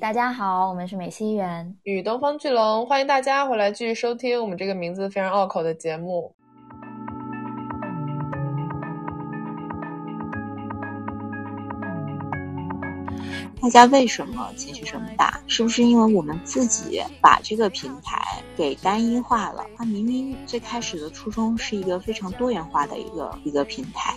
大家好，我们是美西园与东方巨龙，欢迎大家回来继续收听我们这个名字非常拗口的节目。大家为什么情绪这么大？是不是因为我们自己把这个平台给单一化了？它明明最开始的初衷是一个非常多元化的一个一个平台。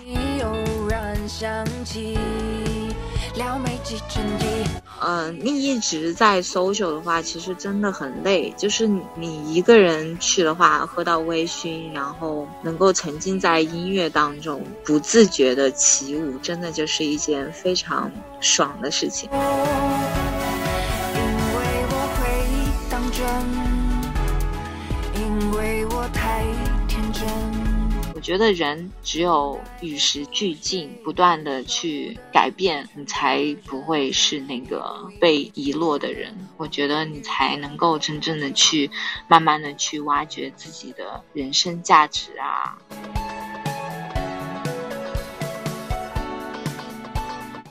嗯，你一直在 social 的话，其实真的很累。就是你一个人去的话，喝到微醺，然后能够沉浸在音乐当中，不自觉的起舞，真的就是一件非常爽的事情。因为我觉得人只有与时俱进，不断的去改变，你才不会是那个被遗落的人。我觉得你才能够真正的去，慢慢的去挖掘自己的人生价值啊。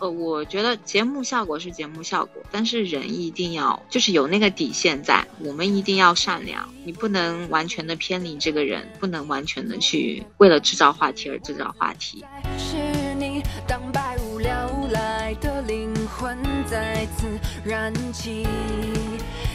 呃，我觉得节目效果是节目效果，但是人一定要就是有那个底线在，我们一定要善良，你不能完全的偏离这个人，不能完全的去为了制造话题而制造话题。是你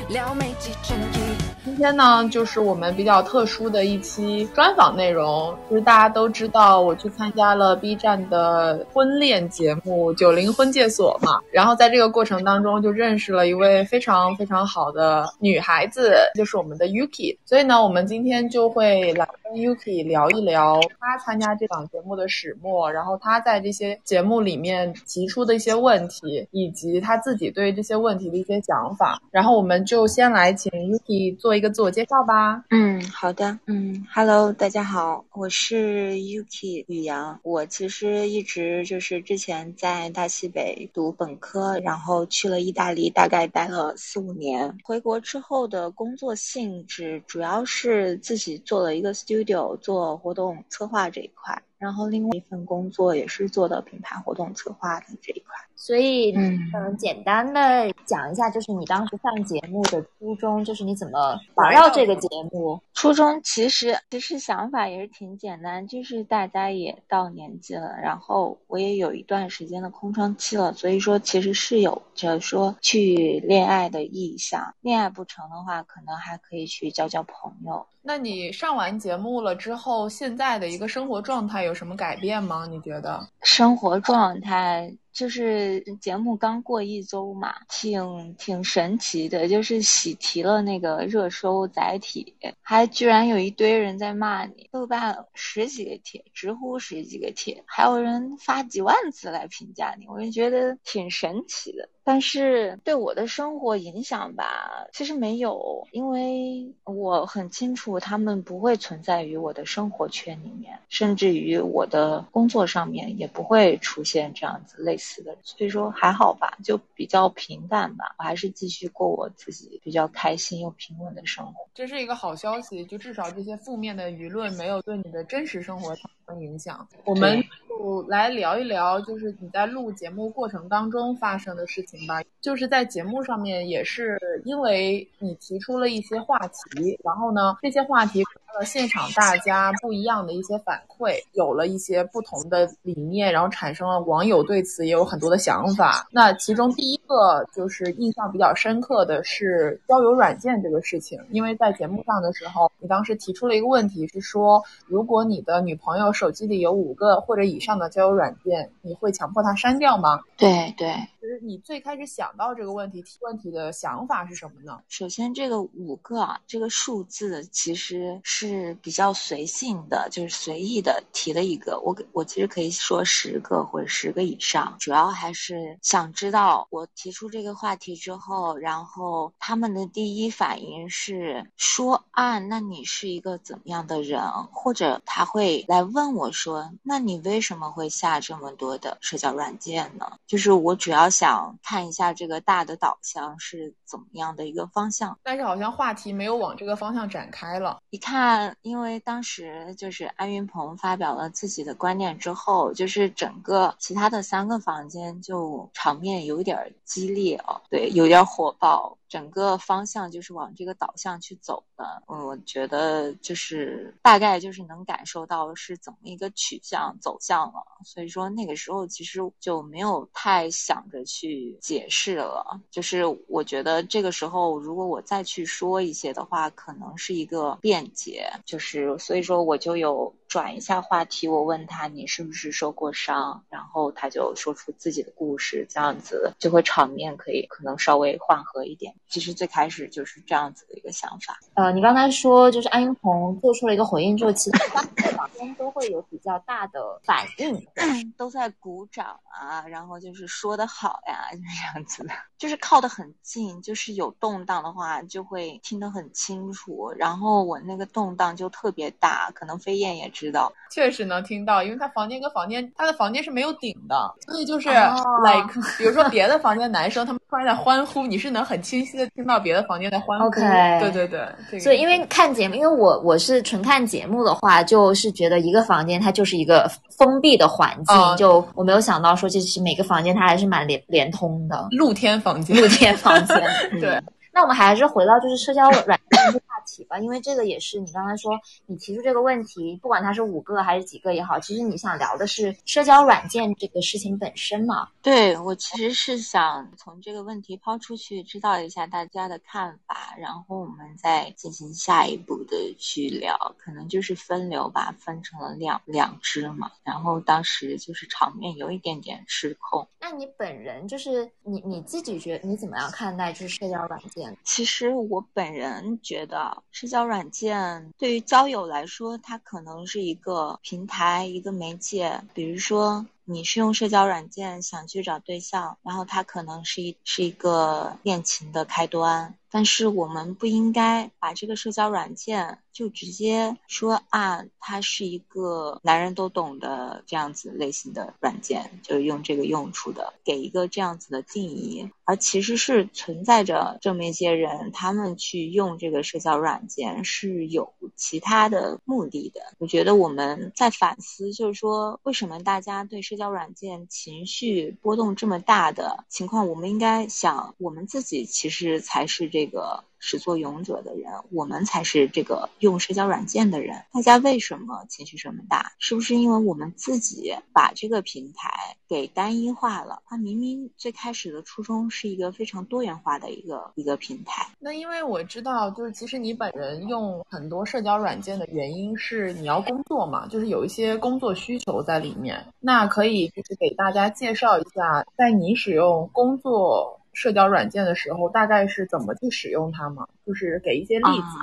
今天呢，就是我们比较特殊的一期专访内容。就是大家都知道，我去参加了 B 站的婚恋节目《九零婚介所》嘛。然后在这个过程当中，就认识了一位非常非常好的女孩子，就是我们的 Yuki。所以呢，我们今天就会来跟 Yuki 聊一聊她参加这档节目的始末，然后她在这些节目里面提出的一些问题，以及她自己对这些问题的一些想法。然后我们就就先来请 Yuki 做一个自我介绍吧。嗯，好的。嗯，Hello，大家好，我是 Yuki 雨阳。我其实一直就是之前在大西北读本科，然后去了意大利，大概待了四五年。回国之后的工作性质主要是自己做了一个 studio，做活动策划这一块。然后另外一份工作也是做的品牌活动策划的这一块。所以，嗯，简单的讲一下，就是你当时上节目的初衷，就是你怎么玩到这个节目？初衷其实其实想法也是挺简单，就是大家也到年纪了，然后我也有一段时间的空窗期了，所以说其实是有着说去恋爱的意向。恋爱不成的话，可能还可以去交交朋友。那你上完节目了之后，现在的一个生活状态有什么改变吗？你觉得？生活状态。就是节目刚过一周嘛，挺挺神奇的，就是喜提了那个热搜载体，还居然有一堆人在骂你，豆瓣十几个帖，直呼十几个帖，还有人发几万字来评价你，我就觉得挺神奇的。但是对我的生活影响吧，其实没有，因为我很清楚他们不会存在于我的生活圈里面，甚至于我的工作上面也不会出现这样子类似的，所以说还好吧，就比较平淡吧，我还是继续过我自己比较开心又平稳的生活。这是一个好消息，就至少这些负面的舆论没有对你的真实生活产生影响。我们就来聊一聊，就是你在录节目过程当中发生的事情。吧，就是在节目上面，也是因为你提出了一些话题，然后呢，这些话题。现场大家不一样的一些反馈，有了一些不同的理念，然后产生了网友对此也有很多的想法。那其中第一个就是印象比较深刻的是交友软件这个事情，因为在节目上的时候，你当时提出了一个问题，是说如果你的女朋友手机里有五个或者以上的交友软件，你会强迫她删掉吗？对对，就是你最开始想到这个问题提问题的想法是什么呢？首先，这个五个啊，这个数字其实是。是比较随性的，就是随意的提了一个。我我其实可以说十个或者十个以上，主要还是想知道我提出这个话题之后，然后他们的第一反应是说啊，那你是一个怎么样的人？或者他会来问我说，那你为什么会下这么多的社交软件呢？就是我主要想看一下这个大的导向是怎么样的一个方向。但是好像话题没有往这个方向展开了，一看。因为当时就是安云鹏发表了自己的观点之后，就是整个其他的三个房间就场面有点激烈哦，对，有点火爆。整个方向就是往这个导向去走的，我觉得就是大概就是能感受到是怎么一个取向走向了，所以说那个时候其实就没有太想着去解释了，就是我觉得这个时候如果我再去说一些的话，可能是一个辩解，就是所以说我就有。转一下话题，我问他你是不是受过伤，然后他就说出自己的故事，这样子就会场面可以可能稍微缓和一点。其实最开始就是这样子的一个想法。呃，你刚才说就是安英红做出了一个回应之后，其他房间都会有比较大的反应，都在鼓掌啊，然后就是说的好呀，就是这样子的，就是靠得很近，就是有动荡的话就会听得很清楚。然后我那个动荡就特别大，可能飞燕也。知道，确实能听到，因为他房间跟房间，他的房间是没有顶的，所以就是 like，比如说别的房间男生他们突然在欢呼，你是能很清晰的听到别的房间在欢呼。OK，对对对，所以因为看节目，因为我我是纯看节目的话，就是觉得一个房间它就是一个封闭的环境，就我没有想到说这是每个房间它还是蛮连连通的，露天房间，露天房间，对。那我们还是回到就是社交软件题吧，因为这个也是你刚才说你提出这个问题，不管它是五个还是几个也好，其实你想聊的是社交软件这个事情本身嘛？对我其实是想从这个问题抛出去，知道一下大家的看法，然后我们再进行下一步的去聊，可能就是分流吧，分成了两两支嘛，然后当时就是场面有一点点失控。那你本人就是你你自己觉你怎么样看待就是社交软件？其实我本人觉得，社交软件对于交友来说，它可能是一个平台、一个媒介。比如说，你是用社交软件想去找对象，然后它可能是一是一个恋情的开端。但是我们不应该把这个社交软件就直接说啊，它是一个男人都懂的这样子类型的软件，就是用这个用处的，给一个这样子的定义。而其实是存在着这么一些人，他们去用这个社交软件是有其他的目的的。我觉得我们在反思，就是说为什么大家对社交软件情绪波动这么大的情况，我们应该想，我们自己其实才是这。这个始作俑者的人，我们才是这个用社交软件的人。大家为什么情绪这么大？是不是因为我们自己把这个平台给单一化了？它明明最开始的初衷是一个非常多元化的一个一个平台。那因为我知道，就是其实你本人用很多社交软件的原因是你要工作嘛，就是有一些工作需求在里面。那可以就是给大家介绍一下，在你使用工作。社交软件的时候，大概是怎么去使用它吗？就是给一些例子。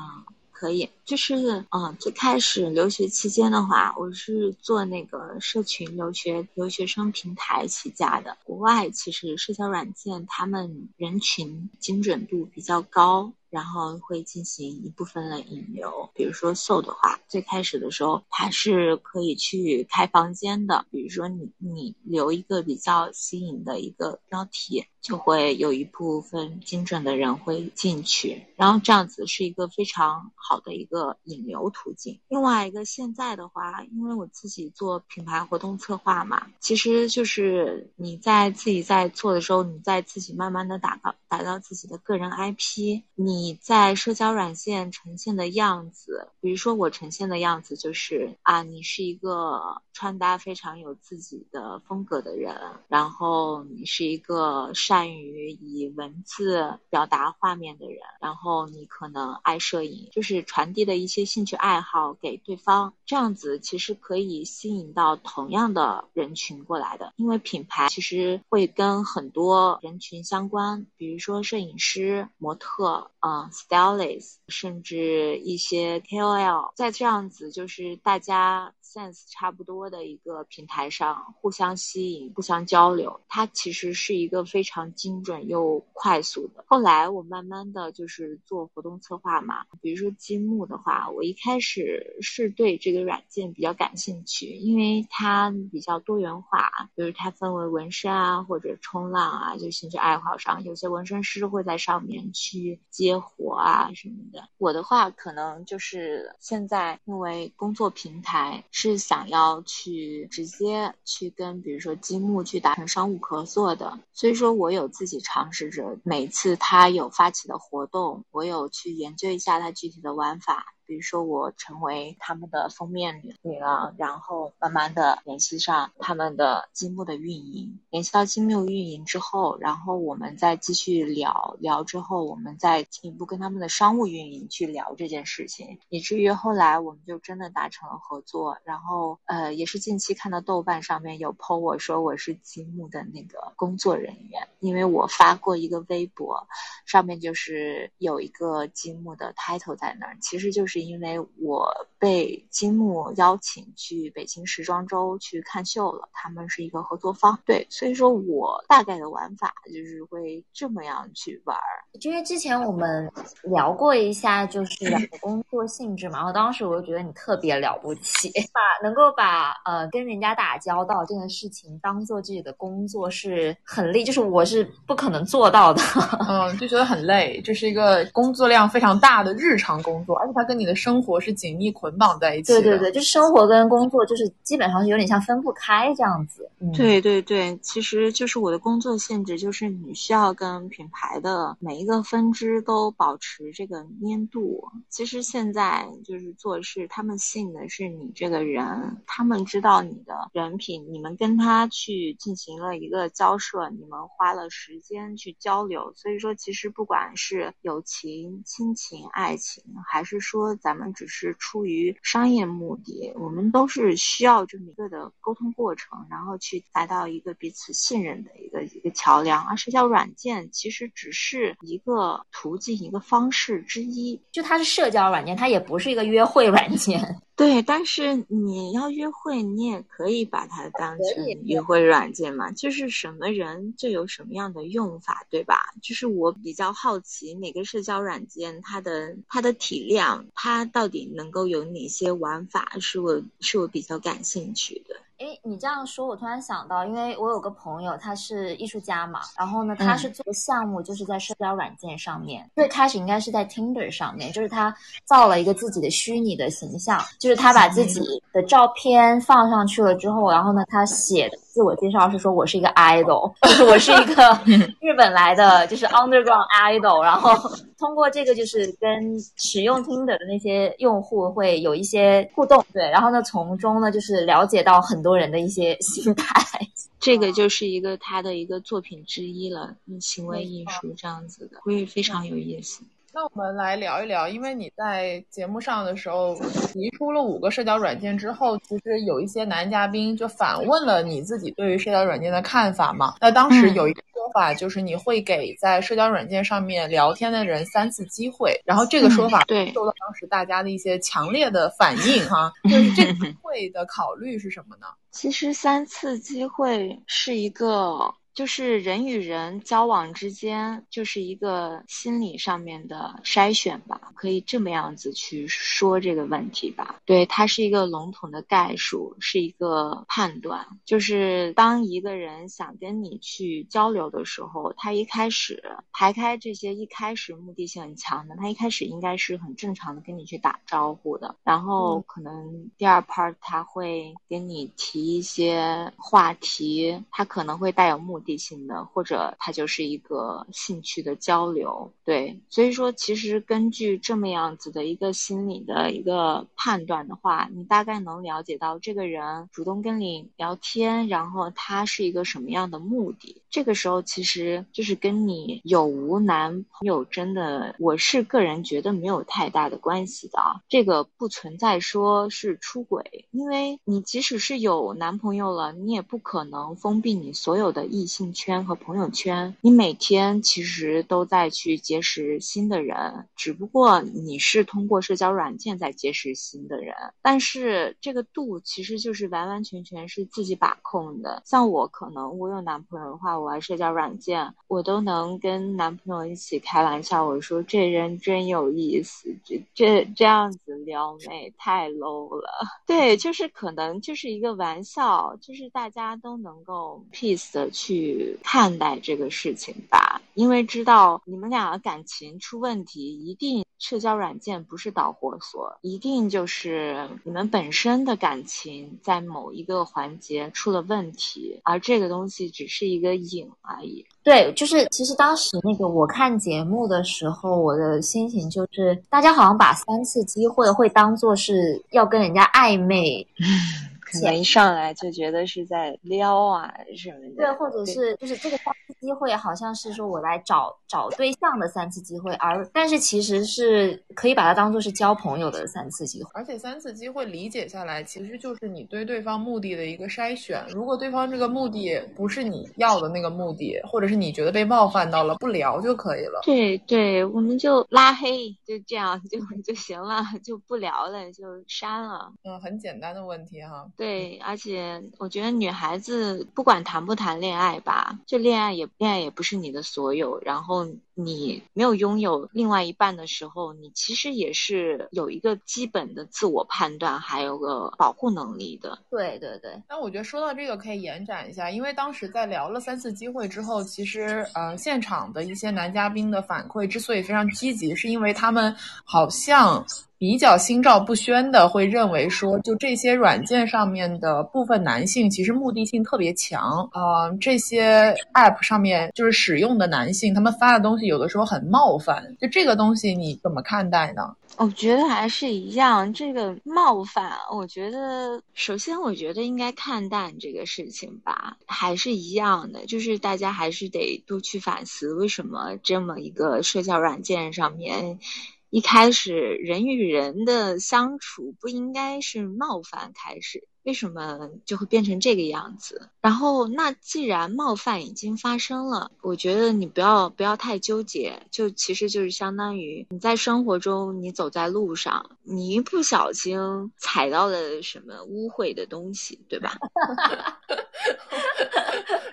可以，就是嗯，最开始留学期间的话，我是做那个社群留学留学生平台起家的。国外其实社交软件，他们人群精准度比较高。然后会进行一部分的引流，比如说 So 的话，最开始的时候它是可以去开房间的，比如说你你留一个比较新颖的一个标题，就会有一部分精准的人会进去，然后这样子是一个非常好的一个引流途径。另外一个现在的话，因为我自己做品牌活动策划嘛，其实就是你在自己在做的时候，你在自己慢慢的打造打造自己的个人 IP，你。你在社交软件呈现的样子，比如说我呈现的样子就是啊，你是一个穿搭非常有自己的风格的人，然后你是一个善于以文字表达画面的人，然后你可能爱摄影，就是传递的一些兴趣爱好给对方，这样子其实可以吸引到同样的人群过来的，因为品牌其实会跟很多人群相关，比如说摄影师、模特嗯。stylist，甚至一些 KOL，在这样子就是大家 sense 差不多的一个平台上互相吸引、互相交流，它其实是一个非常精准又快速的。后来我慢慢的就是做活动策划嘛。比如说积木的话，我一开始是对这个软件比较感兴趣，因为它比较多元化，比如它分为纹身啊或者冲浪啊，就兴趣爱好上，有些纹身师会在上面去接活啊什么的。我的话可能就是现在因为工作平台是想要去直接去跟比如说积木去达成商务合作的，所以说我有自己尝试着每次他有发起的活动，我有去研究一下他具体的玩法。比如说我成为他们的封面女女郎，然后慢慢的联系上他们的积木的运营，联系到积木运营之后，然后我们再继续聊聊之后，我们再进一步跟他们的商务运营去聊这件事情，以至于后来我们就真的达成了合作。然后呃，也是近期看到豆瓣上面有 po 我说我是积木的那个工作人员，因为我发过一个微博，上面就是有一个积木的 title 在那儿，其实就是。因为我被金木邀请去北京时装周去看秀了，他们是一个合作方，对，所以说我大概的玩法就是会这么样去玩。因为之前我们聊过一下，就是两个工作性质嘛，然后当时我就觉得你特别了不起，把能够把呃跟人家打交道这件事情当做自己的工作是很累，就是我是不可能做到的，嗯，就觉得很累，这是一个工作量非常大的日常工作，而且它跟你的。生活是紧密捆绑在一起的，对对对，就是生活跟工作就是基本上是有点像分不开这样子。对对对，其实就是我的工作性质，就是你需要跟品牌的每一个分支都保持这个粘度。其实现在就是做事，他们信的是你这个人，他们知道你的人品，你们跟他去进行了一个交涉，你们花了时间去交流，所以说其实不管是友情、亲情、爱情，还是说。咱们只是出于商业目的，我们都是需要这么一个的沟通过程，然后去达到一个彼此信任的一个一个桥梁。而社交软件其实只是一个途径、一个方式之一，就它是社交软件，它也不是一个约会软件。对，但是你要约会，你也可以把它当成约会软件嘛。就是什么人就有什么样的用法，对吧？就是我比较好奇，每个社交软件它的它的体量，它到底能够有哪些玩法，是我是我比较感兴趣的。哎，你这样说，我突然想到，因为我有个朋友，他是艺术家嘛，然后呢，他是做的项目，就是在社交软件上面，最开始应该是在 Tinder 上面，就是他造了一个自己的虚拟的形象，就是他把自己的照片放上去了之后，然后呢，他写的自我介绍是说我是一个 idol，就是我是一个 日本来的，就是 underground idol，然后。通过这个，就是跟使用听的的那些用户会有一些互动，对，然后呢，从中呢，就是了解到很多人的一些心态，这个就是一个他的一个作品之一了，行为艺术这样子的，会非常有意思。那我们来聊一聊，因为你在节目上的时候提出了五个社交软件之后，其实有一些男嘉宾就反问了你自己对于社交软件的看法嘛？那当时有一个说法就是你会给在社交软件上面聊天的人三次机会，然后这个说法对受到当时大家的一些强烈的反应哈，就是这个会的考虑是什么呢？其实三次机会是一个。就是人与人交往之间，就是一个心理上面的筛选吧，可以这么样子去说这个问题吧。对，它是一个笼统的概述，是一个判断。就是当一个人想跟你去交流的时候，他一开始排开这些一开始目的性很强的，他一开始应该是很正常的跟你去打招呼的，然后可能第二 part 他会跟你提一些话题，他可能会带有目。地性的，或者它就是一个兴趣的交流，对，所以说其实根据这么样子的一个心理的一个判断的话，你大概能了解到这个人主动跟你聊天，然后他是一个什么样的目的。这个时候其实就是跟你有无男朋友真的，我是个人觉得没有太大的关系的，这个不存在说是出轨，因为你即使是有男朋友了，你也不可能封闭你所有的异。性圈和朋友圈，你每天其实都在去结识新的人，只不过你是通过社交软件在结识新的人，但是这个度其实就是完完全全是自己把控的。像我可能我有男朋友的话，我玩社交软件，我都能跟男朋友一起开玩笑，我说这人真有意思，这这这样子撩妹太 low 了。对，就是可能就是一个玩笑，就是大家都能够 peace 的去去看待这个事情吧，因为知道你们俩的感情出问题，一定社交软件不是导火索，一定就是你们本身的感情在某一个环节出了问题，而这个东西只是一个影而已。对，就是其实当时那个我看节目的时候，我的心情就是大家好像把三次机会会当做是要跟人家暧昧。可能一上来就觉得是在撩啊什么的，对，或者是就是这个三次机会，好像是说我来找找对象的三次机会，而但是其实是可以把它当做是交朋友的三次机会。而且三次机会理解下来，其实就是你对对方目的的一个筛选。如果对方这个目的不是你要的那个目的，或者是你觉得被冒犯到了，不聊就可以了。对对，我们就拉黑，就这样就就行了，就不聊了，就删了。嗯，很简单的问题哈。对，而且我觉得女孩子不管谈不谈恋爱吧，这恋爱也恋爱也不是你的所有。然后你没有拥有另外一半的时候，你其实也是有一个基本的自我判断，还有个保护能力的。对对对。那我觉得说到这个可以延展一下，因为当时在聊了三次机会之后，其实呃现场的一些男嘉宾的反馈之所以非常积极，是因为他们好像。比较心照不宣的会认为说，就这些软件上面的部分男性其实目的性特别强啊，这些 app 上面就是使用的男性，他们发的东西有的时候很冒犯。就这个东西你怎么看待呢？我觉得还是一样，这个冒犯，我觉得首先我觉得应该看淡这个事情吧，还是一样的，就是大家还是得多去反思，为什么这么一个社交软件上面。一开始人与人的相处不应该是冒犯开始，为什么就会变成这个样子？然后那既然冒犯已经发生了，我觉得你不要不要太纠结，就其实就是相当于你在生活中你走在路上，你一不小心踩到了什么污秽的东西，对吧？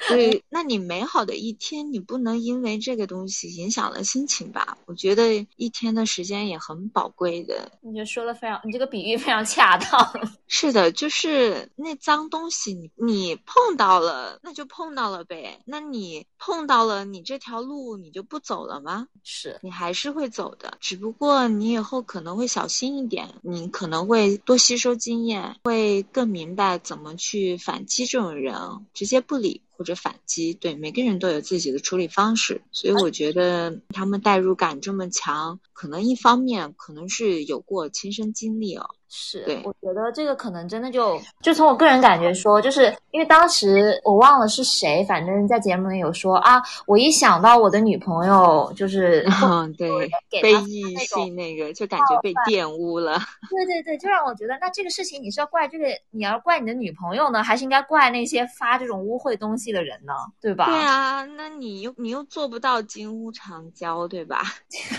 所以，那你美好的一天，你不能因为这个东西影响了心情吧？我觉得一天的时间也很宝贵的。你就说的非常，你这个比喻非常恰当。是的，就是那脏东西，你你碰到了，那就碰到了呗。那你碰到了，你这条路你就不走了吗？是你还是会走的，只不过你以后可能会小心一点，你可能会多吸收经验，会更明白怎么去反击这种人，直接不理。或者反击，对每个人都有自己的处理方式，所以我觉得他们代入感这么强，可能一方面可能是有过亲身经历哦。是，对，我觉得这个可能真的就就从我个人感觉说，就是因为当时我忘了是谁，反正在节目里有说啊，我一想到我的女朋友就是嗯，对，被异性那个就感觉被玷污了。对对对，就让我觉得，那这个事情你是要怪这个，你要怪你的女朋友呢，还是应该怪那些发这种污秽东西的人呢？对吧？对啊，那你又你又做不到金屋藏娇，对吧？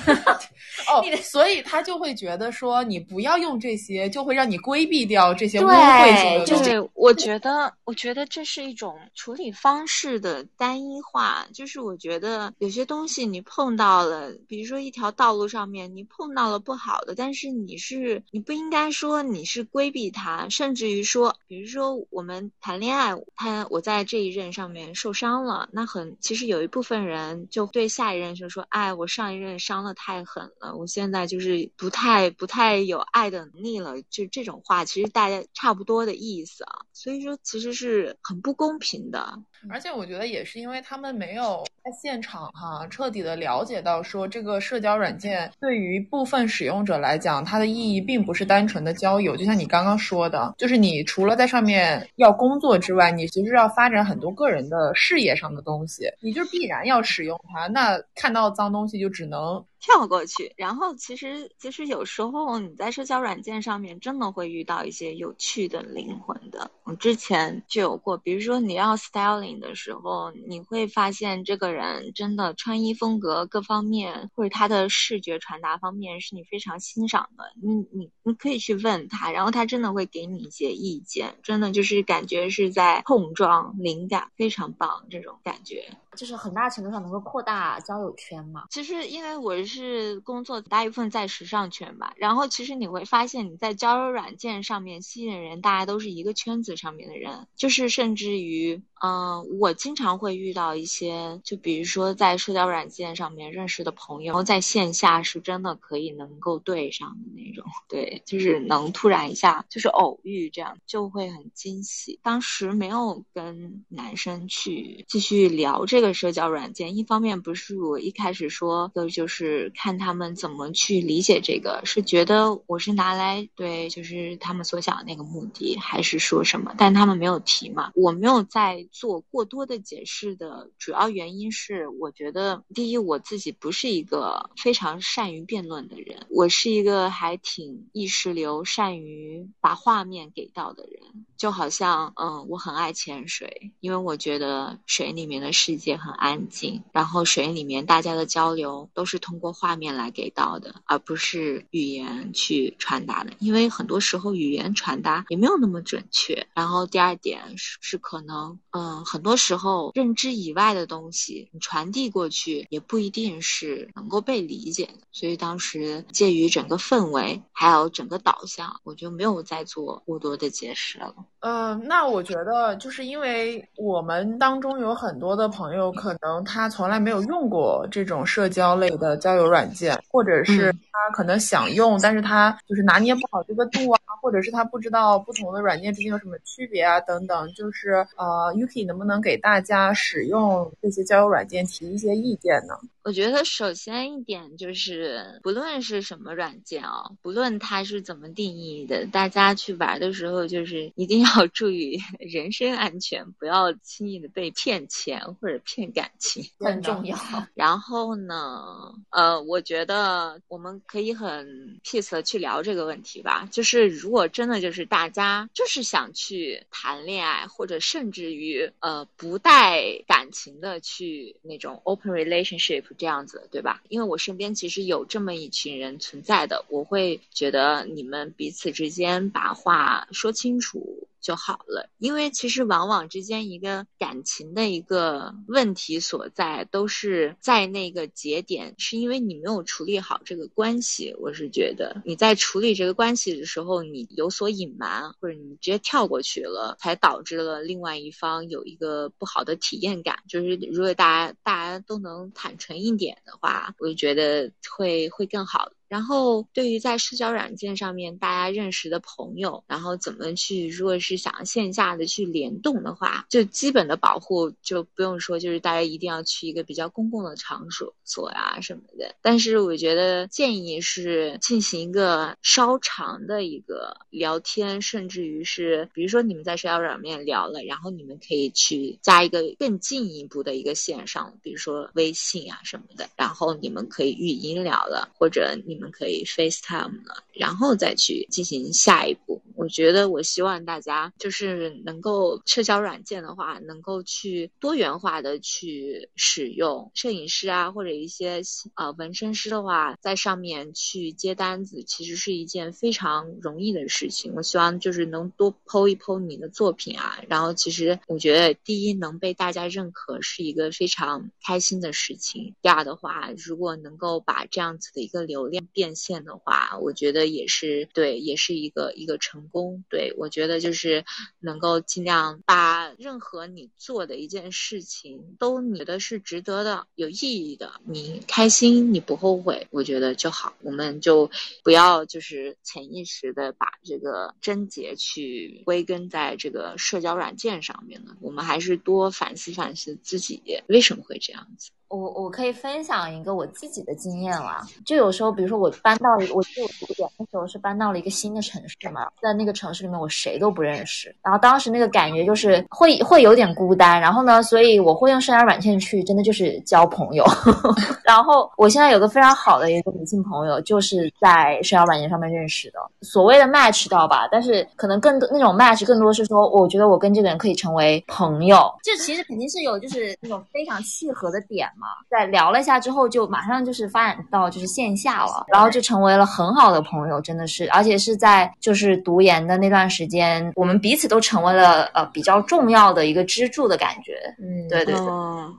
哦，所以他就会觉得说，你不要用这些。就会让你规避掉这些污秽性的东西。我觉得，我觉得这是一种处理方式的单一化。就是我觉得有些东西你碰到了，比如说一条道路上面你碰到了不好的，但是你是你不应该说你是规避它，甚至于说，比如说我们谈恋爱，他我在这一任上上面受伤了，那很其实有一部分人就对下一任就说，哎，我上一任伤的太狠了，我现在就是不太不太有爱的能力了。就这种话，其实大家差不多的意思啊，所以说其实是很不公平的。而且我觉得也是因为他们没有在现场哈，彻底的了解到说这个社交软件对于部分使用者来讲，它的意义并不是单纯的交友。就像你刚刚说的，就是你除了在上面要工作之外，你其实要发展很多个人的事业上的东西，你就必然要使用它。那看到脏东西就只能。跳过去，然后其实其实有时候你在社交软件上面真的会遇到一些有趣的灵魂的，我之前就有过，比如说你要 styling 的时候，你会发现这个人真的穿衣风格各方面，或者他的视觉传达方面是你非常欣赏的，你你你可以去问他，然后他真的会给你一些意见，真的就是感觉是在碰撞灵感，非常棒这种感觉。就是很大程度上能够扩大交友圈嘛。其实因为我是工作大部分在时尚圈吧，然后其实你会发现你在交友软件上面吸引人，大家都是一个圈子上面的人，就是甚至于，嗯，我经常会遇到一些，就比如说在社交软件上面认识的朋友，在线下是真的可以能够对上的那种，对，就是能突然一下就是偶遇这样，就会很惊喜。当时没有跟男生去继续聊。这个社交软件，一方面不是我一开始说的，就是看他们怎么去理解这个，是觉得我是拿来对，就是他们所想的那个目的，还是说什么？但他们没有提嘛，我没有在做过多的解释的主要原因是，我觉得第一，我自己不是一个非常善于辩论的人，我是一个还挺意识流、善于把画面给到的人，就好像，嗯，我很爱潜水，因为我觉得水里面的世界。很安静，然后水里面大家的交流都是通过画面来给到的，而不是语言去传达的。因为很多时候语言传达也没有那么准确。然后第二点是是可能，很多时候认知以外的东西你传递过去也不一定是能够被理解的。所以当时介于整个氛围还有整个导向，我就没有再做过多的解释了。呃，那我觉得就是因为我们当中有很多的朋友。可能他从来没有用过这种社交类的交友软件，或者是他可能想用，但是他就是拿捏不好这个度啊，或者是他不知道不同的软件之间有什么区别啊，等等。就是呃可以能不能给大家使用这些交友软件提一些意见呢？我觉得首先一点就是，不论是什么软件啊，不论它是怎么定义的，大家去玩的时候就是一定要注意 人身安全，不要轻易的被骗钱或者骗感情，很重要。然后呢，呃，我觉得我们可以很 peace 的去聊这个问题吧。就是如果真的就是大家就是想去谈恋爱，或者甚至于呃不带感情的去那种 open relationship。这样子，对吧？因为我身边其实有这么一群人存在的，我会觉得你们彼此之间把话说清楚。就好了，因为其实往往之间一个感情的一个问题所在，都是在那个节点，是因为你没有处理好这个关系。我是觉得你在处理这个关系的时候，你有所隐瞒，或者你直接跳过去了，才导致了另外一方有一个不好的体验感。就是如果大家大家都能坦诚一点的话，我就觉得会会更好。然后，对于在社交软件上面大家认识的朋友，然后怎么去，如果是想线下的去联动的话，就基本的保护就不用说，就是大家一定要去一个比较公共的场所所呀什么的。但是我觉得建议是进行一个稍长的一个聊天，甚至于是，比如说你们在社交软件聊了，然后你们可以去加一个更进一步的一个线上，比如说微信啊什么的，然后你们可以语音聊了，或者你。我们可以 FaceTime 了，然后再去进行下一步。我觉得，我希望大家就是能够社交软件的话，能够去多元化的去使用。摄影师啊，或者一些呃纹身师的话，在上面去接单子，其实是一件非常容易的事情。我希望就是能多剖一剖你的作品啊。然后，其实我觉得，第一能被大家认可是一个非常开心的事情。第二的话，如果能够把这样子的一个流量，变现的话，我觉得也是对，也是一个一个成功。对我觉得就是能够尽量把任何你做的一件事情都你觉得是值得的、有意义的，你开心你不后悔，我觉得就好。我们就不要就是潜意识的把这个症结去归根在这个社交软件上面了。我们还是多反思反思自己为什么会这样子。我我可以分享一个我自己的经验啦，就有时候，比如说我搬到，我记得我读研的时候是搬到了一个新的城市嘛，在那个城市里面我谁都不认识，然后当时那个感觉就是会会有点孤单，然后呢，所以我会用社交软件去，真的就是交朋友。然后我现在有个非常好的一个女性朋友，就是在社交软件上面认识的，所谓的 match 到吧，但是可能更多那种 match 更多是说，我觉得我跟这个人可以成为朋友，这其实肯定是有就是那种非常契合的点嘛，在聊了一下之后，就马上就是发展到就是线下了，然后就成为了很好的朋友，真的是，而且是在就是读研的那段时间，我们彼此都成为了呃比较重要的一个支柱的感觉，嗯，对对对，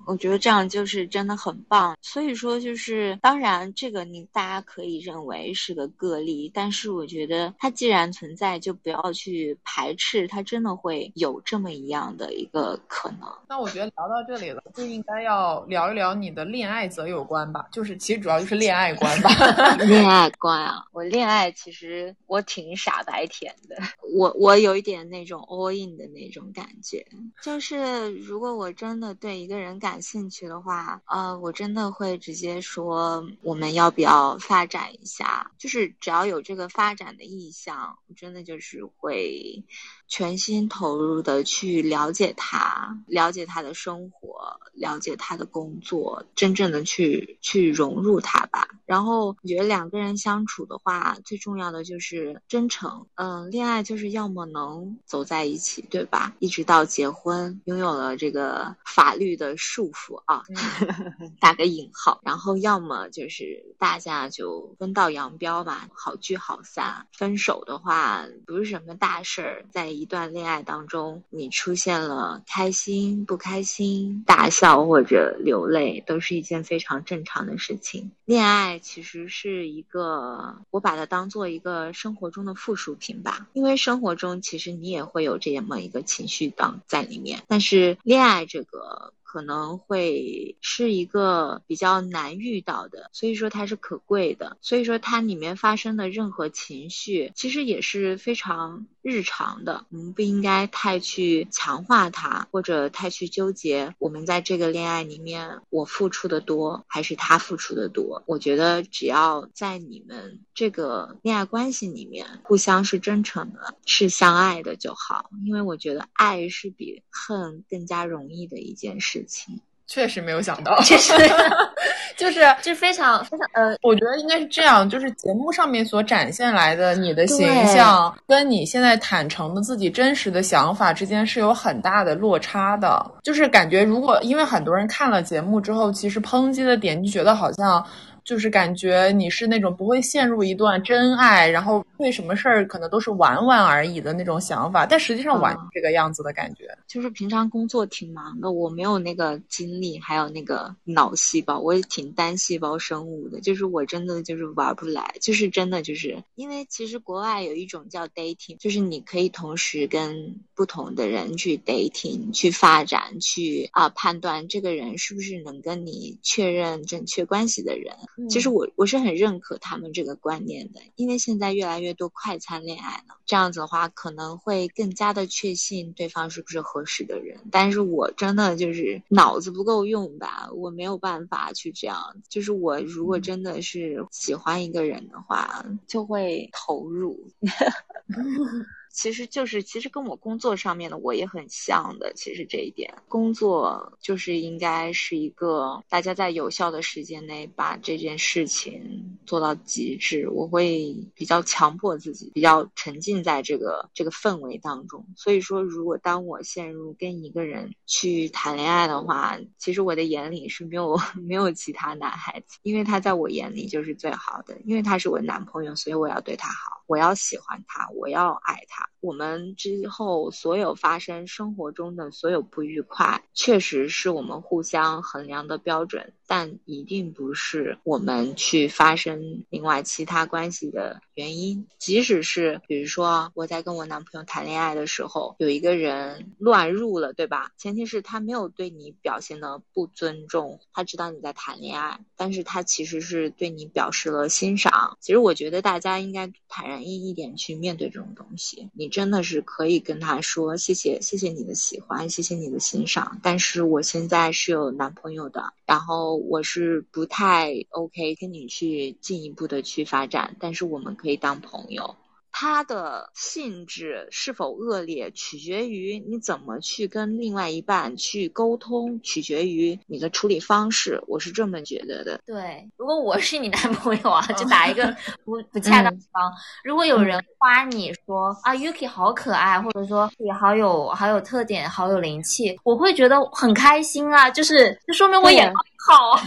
我觉得这样就是真的很棒，所以说就是当然这个你大家可以认为是个个例，但是我觉得它既然存在，就不要去排斥，它真的会有这么一样的一个可能。那我觉得聊到这里了，就应该要聊一聊你的恋爱则有关吧，就是其实主要就是恋爱观吧。恋爱观啊，我恋爱其实我挺傻白甜的，我我有一点那种 all in 的那种感觉，就是如果我真的对一个人感兴趣的话，呃，我真的会直接说我们要不要发展一下，就是只要有这个发展的意向，真的就是会。全心投入的去了解他，了解他的生活，了解他的工作，真正的去去融入他吧。然后我觉得两个人相处的话，最重要的就是真诚。嗯，恋爱就是要么能走在一起，对吧？一直到结婚，拥有了这个法律的束缚啊，打个引号。然后要么就是大家就分道扬镳吧，好聚好散。分手的话不是什么大事儿，在。一段恋爱当中，你出现了开心、不开心、大笑或者流泪，都是一件非常正常的事情。恋爱其实是一个，我把它当做一个生活中的附属品吧，因为生活中其实你也会有这么一个情绪当在里面，但是恋爱这个。可能会是一个比较难遇到的，所以说它是可贵的。所以说它里面发生的任何情绪，其实也是非常日常的。我们不应该太去强化它，或者太去纠结。我们在这个恋爱里面，我付出的多还是他付出的多？我觉得只要在你们这个恋爱关系里面，互相是真诚的，是相爱的就好。因为我觉得爱是比恨更加容易的一件事情。确实没有想到，确实 就是 就非常非常呃，我觉得应该是这样，就是节目上面所展现来的你的形象，跟你现在坦诚的自己真实的想法之间是有很大的落差的。就是感觉如果因为很多人看了节目之后，其实抨击的点就觉得好像。就是感觉你是那种不会陷入一段真爱，然后对什么事儿可能都是玩玩而已的那种想法，但实际上玩这个样子的感觉。就是平常工作挺忙的，我没有那个精力，还有那个脑细胞，我也挺单细胞生物的。就是我真的就是玩不来，就是真的就是因为其实国外有一种叫 dating，就是你可以同时跟不同的人去 dating 去发展，去啊判断这个人是不是能跟你确认正确关系的人。其实我我是很认可他们这个观念的，因为现在越来越多快餐恋爱了，这样子的话可能会更加的确信对方是不是合适的人。但是我真的就是脑子不够用吧，我没有办法去这样。就是我如果真的是喜欢一个人的话，就会投入。其实就是，其实跟我工作上面的我也很像的。其实这一点，工作就是应该是一个大家在有效的时间内把这件事情做到极致。我会比较强迫自己，比较沉浸在这个这个氛围当中。所以说，如果当我陷入跟一个人去谈恋爱的话，其实我的眼里是没有 没有其他男孩子，因为他在我眼里就是最好的，因为他是我男朋友，所以我要对他好，我要喜欢他，我要爱他。path. 我们之后所有发生生活中的所有不愉快，确实是我们互相衡量的标准，但一定不是我们去发生另外其他关系的原因。即使是比如说我在跟我男朋友谈恋爱的时候，有一个人乱入了，对吧？前提是他没有对你表现的不尊重，他知道你在谈恋爱，但是他其实是对你表示了欣赏。其实我觉得大家应该坦然一一点去面对这种东西。你真的是可以跟他说：“谢谢，谢谢你的喜欢，谢谢你的欣赏。”但是我现在是有男朋友的，然后我是不太 OK 跟你去进一步的去发展，但是我们可以当朋友。它的性质是否恶劣，取决于你怎么去跟另外一半去沟通，取决于你的处理方式。我是这么觉得的。对，如果我是你男朋友啊，就打一个 不不恰当方。如果有人夸你说啊，Yuki 好可爱，或者说你好有好有特点，好有灵气，我会觉得很开心啊，就是就说明我眼光好。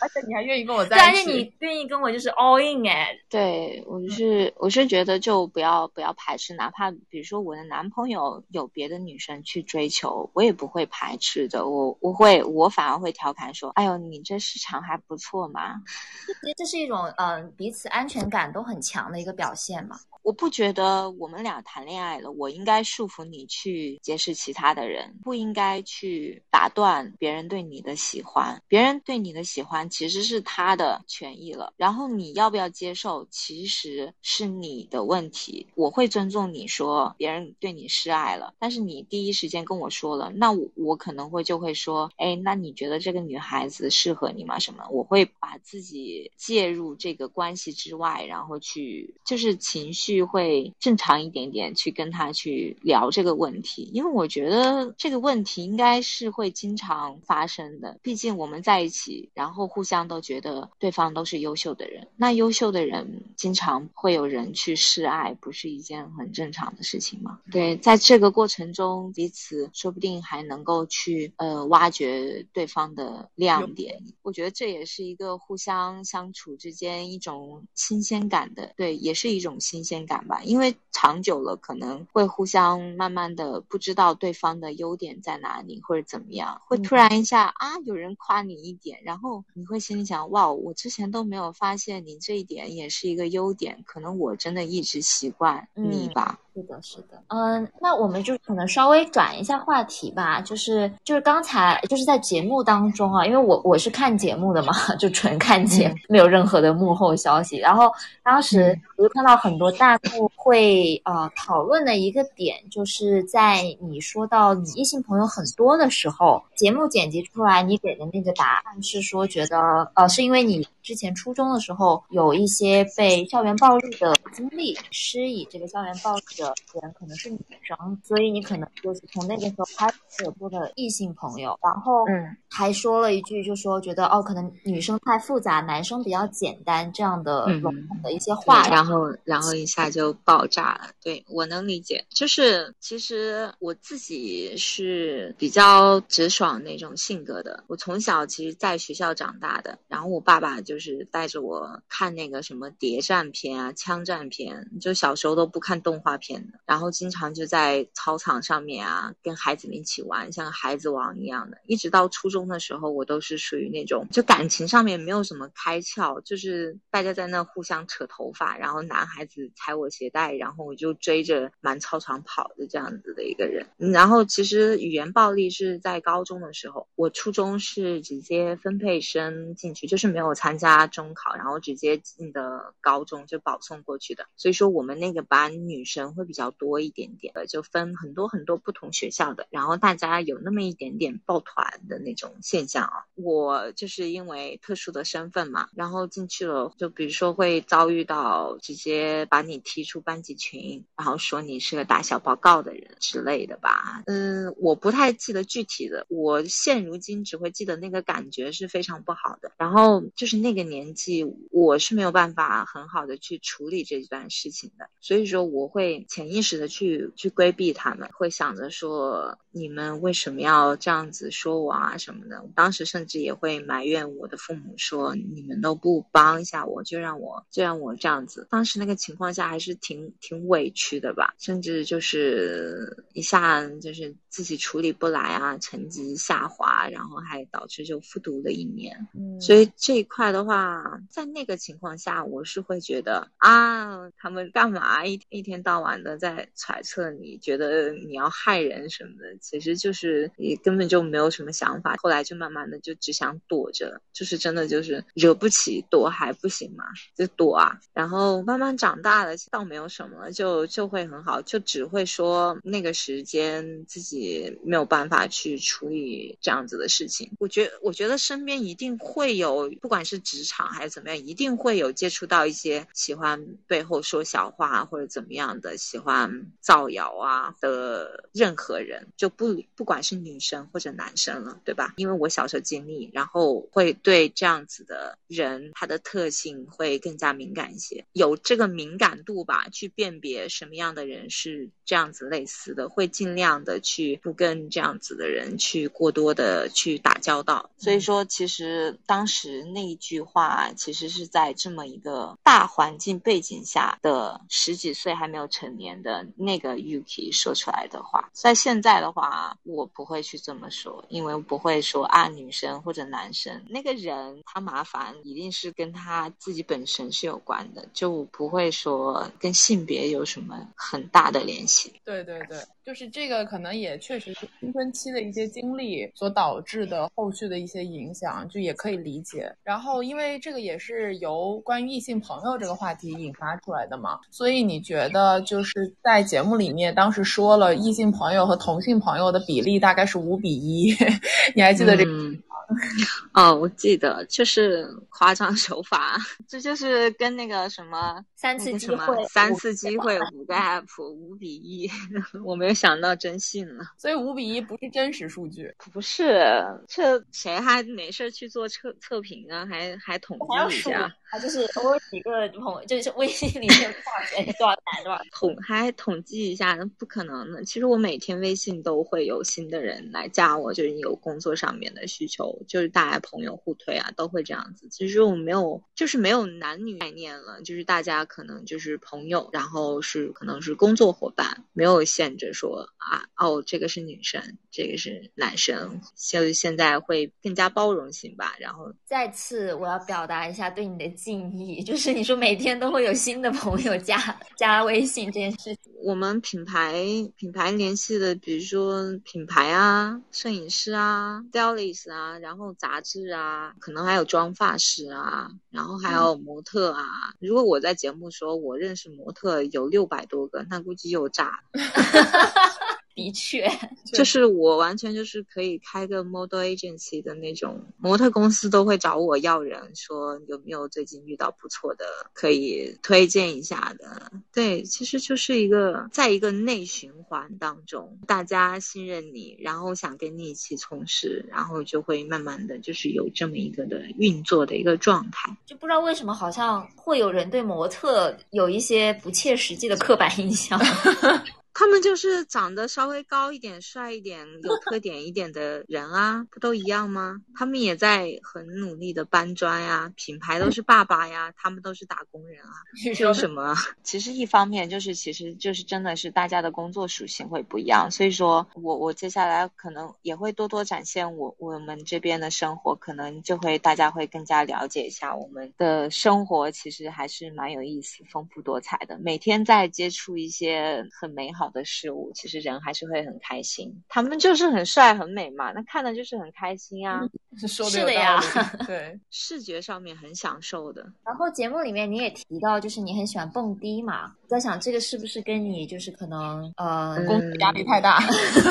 而且你还愿意跟我在一起，但是你愿意跟我就是 all in 哎，对我是我是觉得就不要不要排斥，哪怕比如说我的男朋友有别的女生去追求，我也不会排斥的，我我会我反而会调侃说，哎呦你这市场还不错嘛，其实这是一种嗯彼此安全感都很强的一个表现嘛。我不觉得我们俩谈恋爱了，我应该束缚你去结识其他的人，不应该去打断别人对你的喜欢。别人对你的喜欢其实是他的权益了，然后你要不要接受，其实是你的问题。我会尊重你说别人对你示爱了，但是你第一时间跟我说了，那我我可能会就会说，哎，那你觉得这个女孩子适合你吗？什么？我会把自己介入这个关系之外，然后去就是情绪。会正常一点点去跟他去聊这个问题，因为我觉得这个问题应该是会经常发生的。毕竟我们在一起，然后互相都觉得对方都是优秀的人，那优秀的人经常会有人去示爱，不是一件很正常的事情吗？对，在这个过程中，彼此说不定还能够去呃挖掘对方的亮点。我觉得这也是一个互相相处之间一种新鲜感的，对，也是一种新鲜。感吧，因为长久了可能会互相慢慢的不知道对方的优点在哪里或者怎么样，会突然一下啊有人夸你一点，然后你会心里想哇，我之前都没有发现你这一点也是一个优点，可能我真的一直习惯你吧。是的，是的，嗯，那我们就可能稍微转一下话题吧，就是就是刚才就是在节目当中啊，因为我我是看节目的嘛，就纯看节，没有任何的幕后消息。然后当时我就看到很多弹幕会呃讨论的一个点，就是在你说到你异性朋友很多的时候，节目剪辑出来你给的那个答案是说觉得呃是因为你之前初中的时候有一些被校园暴力的经历，施以这个校园暴力的。人可能是女生，所以你可能就是从那个时候开始有多的异性朋友，然后嗯，还说了一句，就说觉得哦，可能女生太复杂，男生比较简单这样的笼统的一些话，然后然后一下就爆炸了。对我能理解，就是其实我自己是比较直爽那种性格的，我从小其实在学校长大的，然后我爸爸就就是带着我看那个什么谍战片啊、枪战片，就小时候都不看动画片的。然后经常就在操场上面啊，跟孩子们一起玩，像孩子王一样的。一直到初中的时候，我都是属于那种就感情上面没有什么开窍，就是大家在那互相扯头发，然后男孩子踩我鞋带，然后我就追着满操场跑的这样子的一个人。然后其实语言暴力是在高中的时候，我初中是直接分配生进去，就是没有参加家中考，然后直接进的高中就保送过去的。所以说我们那个班女生会。比较多一点点的，就分很多很多不同学校的，然后大家有那么一点点抱团的那种现象啊。我就是因为特殊的身份嘛，然后进去了，就比如说会遭遇到直接把你踢出班级群，然后说你是个打小报告的人之类的吧。嗯，我不太记得具体的，我现如今只会记得那个感觉是非常不好的。然后就是那年纪，我是没有办法很好的去处理这段事情的，所以说我会。潜意识的去去规避他们，会想着说你们为什么要这样子说我啊什么的。当时甚至也会埋怨我的父母说你们都不帮一下我，就让我就让我这样子。当时那个情况下还是挺挺委屈的吧，甚至就是一下就是自己处理不来啊，成绩下滑，然后还导致就复读了一年。嗯，所以这一块的话，在那个情况下，我是会觉得啊，他们干嘛一一天到晚。的在揣测你，觉得你要害人什么的，其实就是你根本就没有什么想法。后来就慢慢的就只想躲着，就是真的就是惹不起躲还不行嘛，就躲啊。然后慢慢长大了，倒没有什么了，就就会很好，就只会说那个时间自己没有办法去处理这样子的事情。我觉我觉得身边一定会有，不管是职场还是怎么样，一定会有接触到一些喜欢背后说小话或者怎么样的，喜欢造谣啊的任何人，就不不管是女生或者男生了，对吧？因为我小时候经历，然后会对这样子的人他的特性会更加敏感一些，有这个敏感度吧，去辨别什么样的人是这样子类似的，会尽量的去不跟这样子的人去过多的去打交道。所以说，其实当时那一句句话，其实是在这么一个大环境背景下的十几岁还没有成年的那个 Yuki 说出来的话。在现在的话，我不会去这么说，因为不会说啊，女生或者男生那个人他麻烦，一定是跟他自己本身是有关的，就不会说跟性别有什么很大的联系。对对对。就是这个，可能也确实是青春期的一些经历所导致的后续的一些影响，就也可以理解。然后，因为这个也是由关于异性朋友这个话题引发出来的嘛，所以你觉得就是在节目里面当时说了异性朋友和同性朋友的比例大概是五比一，你还记得这个？哦，我记得，就是夸张手法，这就是跟那个什么三次机会，三次机会五个 app 五比一，我没有想到真信了。所以五比一不是真实数据，不是，这谁还没事去做测测评啊？还还统计一下。他就是我有几个朋友，就是微信里面多少人多少男多少统还统计一下，那不可能的。其实我每天微信都会有新的人来加我，就是有工作上面的需求，就是大家朋友互推啊，都会这样子。其实我没有，就是没有男女概念了，就是大家可能就是朋友，然后是可能是工作伙伴，没有限制说啊哦这个是女生，这个是男生，就现在会更加包容性吧。然后再次我要表达一下对你的。敬意就是你说每天都会有新的朋友加加微信这件事情。我们品牌品牌联系的，比如说品牌啊、摄影师啊、stylist 啊，然后杂志啊，可能还有妆发师啊，然后还有模特啊。如果我在节目说我认识模特有六百多个，那估计又炸。的确，就是 我完全就是可以开个 model agency 的那种模特公司都会找我要人，说有没有最近遇到不错的可以推荐一下的。对，其实就是一个在一个内循环当中，大家信任你，然后想跟你一起从事，然后就会慢慢的就是有这么一个的运作的一个状态。就不知道为什么好像会有人对模特有一些不切实际的刻板印象。他们就是长得稍微高一点、帅一点、有 特点一点的人啊，不都一样吗？他们也在很努力的搬砖呀，品牌都是爸爸呀，他们都是打工人啊，说什么？其实一方面就是，其实就是真的是大家的工作属性会不一样，所以说我我接下来可能也会多多展现我我们这边的生活，可能就会大家会更加了解一下我们的生活，其实还是蛮有意思、丰富多彩的。每天在接触一些很美好。好的事物，其实人还是会很开心。他们就是很帅很美嘛，那看的就是很开心啊。是的呀，对，视觉上面很享受的。然后节目里面你也提到，就是你很喜欢蹦迪嘛。在想这个是不是跟你就是可能呃工作压力太大？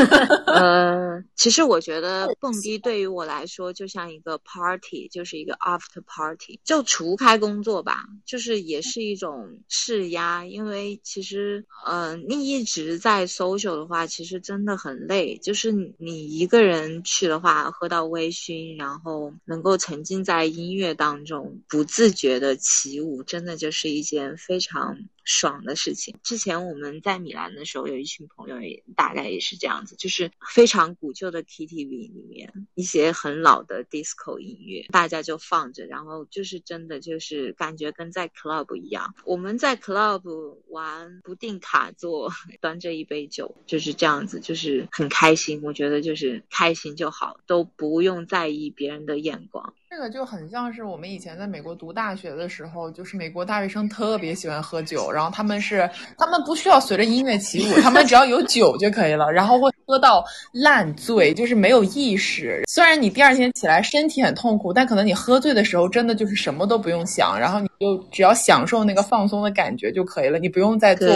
呃，其实我觉得蹦迪对于我来说就像一个 party，就是一个 after party。就除开工作吧，就是也是一种释压，因为其实呃你一直在 social 的话，其实真的很累。就是你一个人去的话，喝到微醺，然后能够沉浸在音乐当中，不自觉的起舞，真的就是一件非常。爽的事情。之前我们在米兰的时候，有一群朋友也大概也是这样子，就是非常古旧的 KTV 里面一些很老的 disco 音乐，大家就放着，然后就是真的就是感觉跟在 club 一样。我们在 club 玩不定卡座，端着一杯酒，就是这样子，就是很开心。我觉得就是开心就好，都不用在意别人的眼光。这个就很像是我们以前在美国读大学的时候，就是美国大学生特别喜欢喝酒，然后他们是他们不需要随着音乐起舞，他们只要有酒就可以了，然后会喝到烂醉，就是没有意识。虽然你第二天起来身体很痛苦，但可能你喝醉的时候真的就是什么都不用想，然后你就只要享受那个放松的感觉就可以了，你不用再做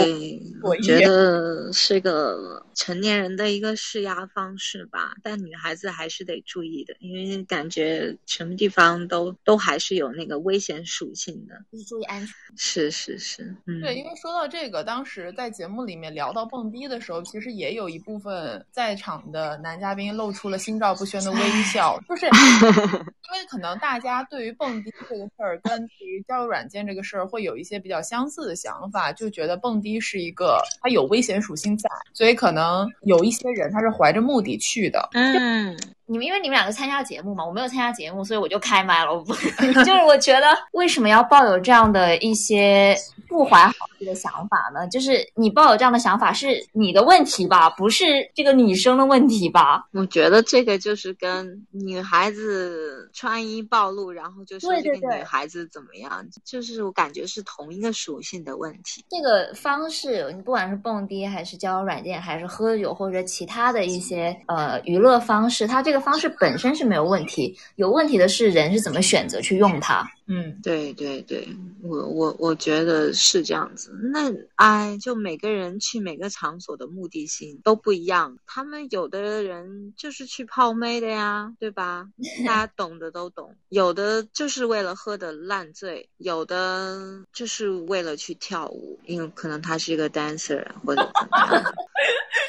我觉得是个成年人的一个释压方式吧，但女孩子还是得注意的，因为感觉什么地方都都还是有那个危险属性的，就是注意安全。是是是，嗯，对，因为说到这个，当时在节目里面聊到蹦迪的时候，其实也有一部分在场的男嘉宾露出了心照不宣的微笑，就是 因为可能大家对于蹦迪这个事儿跟对于交友软件这个事儿会有一些比较相似的想法，就觉得蹦迪是一个它有危险属性在，所以可能有一些人他是怀着目的去的。嗯，你们因为你们两个参加节目嘛，我没有参加节目，所以我就开麦了。我不 就是我觉得为什么要抱有这样的一些不怀好意的想法呢？就是你抱有这样的想法是你的问题吧，不是这个女生的问题吧？我觉得这个就是跟女孩子穿衣暴露，然后就是这个女孩子怎么样，就是我感觉是同一个属性的问题。这个方式，你不管是蹦迪还是交友软件，还是喝酒或者其他的一些呃娱乐方式，它这个方式本身是没有问题，有问题的是人是怎么选择去用它。嗯，对对对，我我我觉得是这样子。那哎，就每个人去每个场所的目的性都不一样。他们有的人就是去泡妹的呀，对吧？大家懂的都懂。有的就是为了喝的烂醉，有的就是为了去跳舞，因为可能他是一个 dancer 或者怎么样。